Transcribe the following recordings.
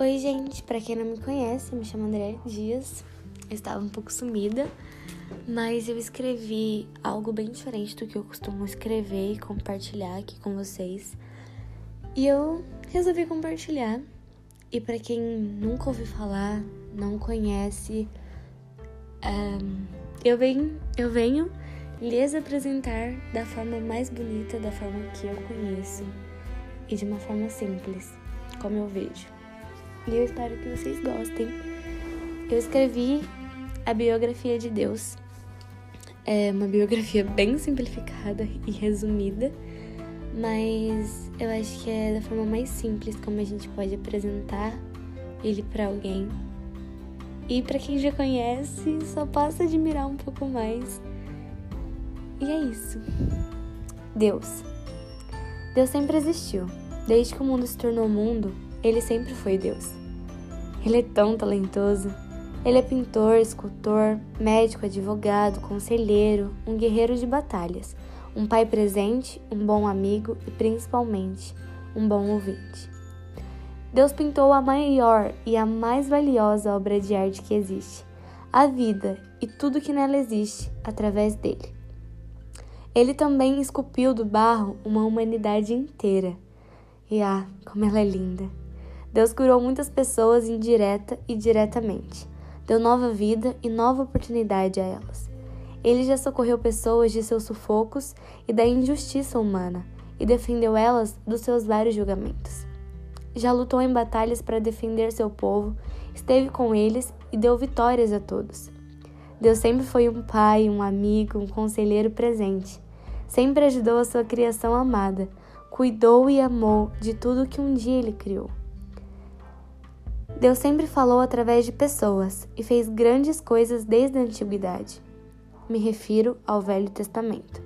Oi, gente, para quem não me conhece, me chamo André Dias. Eu estava um pouco sumida, mas eu escrevi algo bem diferente do que eu costumo escrever e compartilhar aqui com vocês. E eu resolvi compartilhar. E para quem nunca ouviu falar, não conhece, um, eu venho, eu venho lhes apresentar da forma mais bonita, da forma que eu conheço e de uma forma simples, como eu vejo e eu espero que vocês gostem. Eu escrevi a biografia de Deus. É uma biografia bem simplificada e resumida, mas eu acho que é da forma mais simples como a gente pode apresentar ele para alguém. E para quem já conhece, só passa a admirar um pouco mais. E é isso. Deus. Deus sempre existiu. Desde que o mundo se tornou mundo, ele sempre foi Deus. Ele é tão talentoso. Ele é pintor, escultor, médico, advogado, conselheiro, um guerreiro de batalhas, um pai presente, um bom amigo e principalmente um bom ouvinte. Deus pintou a maior e a mais valiosa obra de arte que existe, a vida e tudo que nela existe através dele. Ele também esculpiu do barro uma humanidade inteira. E ah, como ela é linda! Deus curou muitas pessoas indireta e diretamente. Deu nova vida e nova oportunidade a elas. Ele já socorreu pessoas de seus sufocos e da injustiça humana e defendeu elas dos seus vários julgamentos. Já lutou em batalhas para defender seu povo, esteve com eles e deu vitórias a todos. Deus sempre foi um pai, um amigo, um conselheiro presente. Sempre ajudou a sua criação amada, cuidou e amou de tudo que um dia ele criou. Deus sempre falou através de pessoas e fez grandes coisas desde a antiguidade. Me refiro ao Velho Testamento.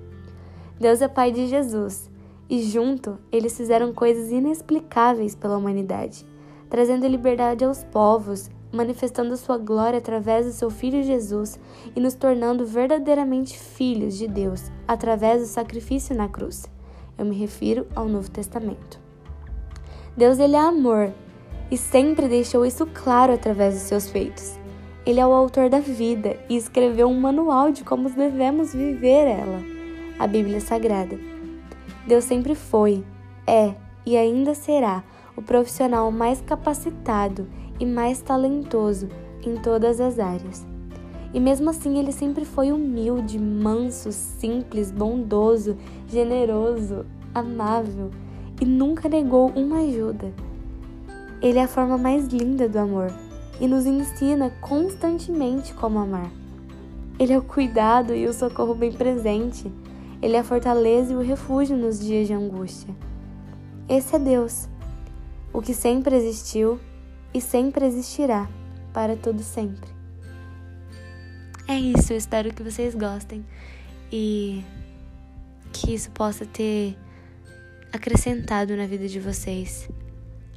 Deus é Pai de Jesus e, junto, eles fizeram coisas inexplicáveis pela humanidade, trazendo liberdade aos povos, manifestando sua glória através do seu Filho Jesus e nos tornando verdadeiramente filhos de Deus através do sacrifício na cruz. Eu me refiro ao Novo Testamento. Deus ele é amor e sempre deixou isso claro através dos seus feitos. Ele é o autor da vida e escreveu um manual de como devemos viver ela, a Bíblia Sagrada. Deus sempre foi, é e ainda será o profissional mais capacitado e mais talentoso em todas as áreas. E mesmo assim, ele sempre foi humilde, manso, simples, bondoso, generoso, amável e nunca negou uma ajuda. Ele é a forma mais linda do amor e nos ensina constantemente como amar. Ele é o cuidado e o socorro bem presente. Ele é a fortaleza e o refúgio nos dias de angústia. Esse é Deus, o que sempre existiu e sempre existirá para todo sempre. É isso, eu espero que vocês gostem e que isso possa ter acrescentado na vida de vocês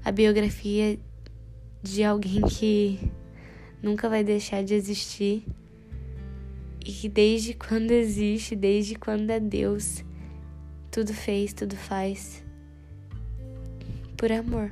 a biografia de alguém que nunca vai deixar de existir e que desde quando existe, desde quando é Deus, tudo fez, tudo faz por amor.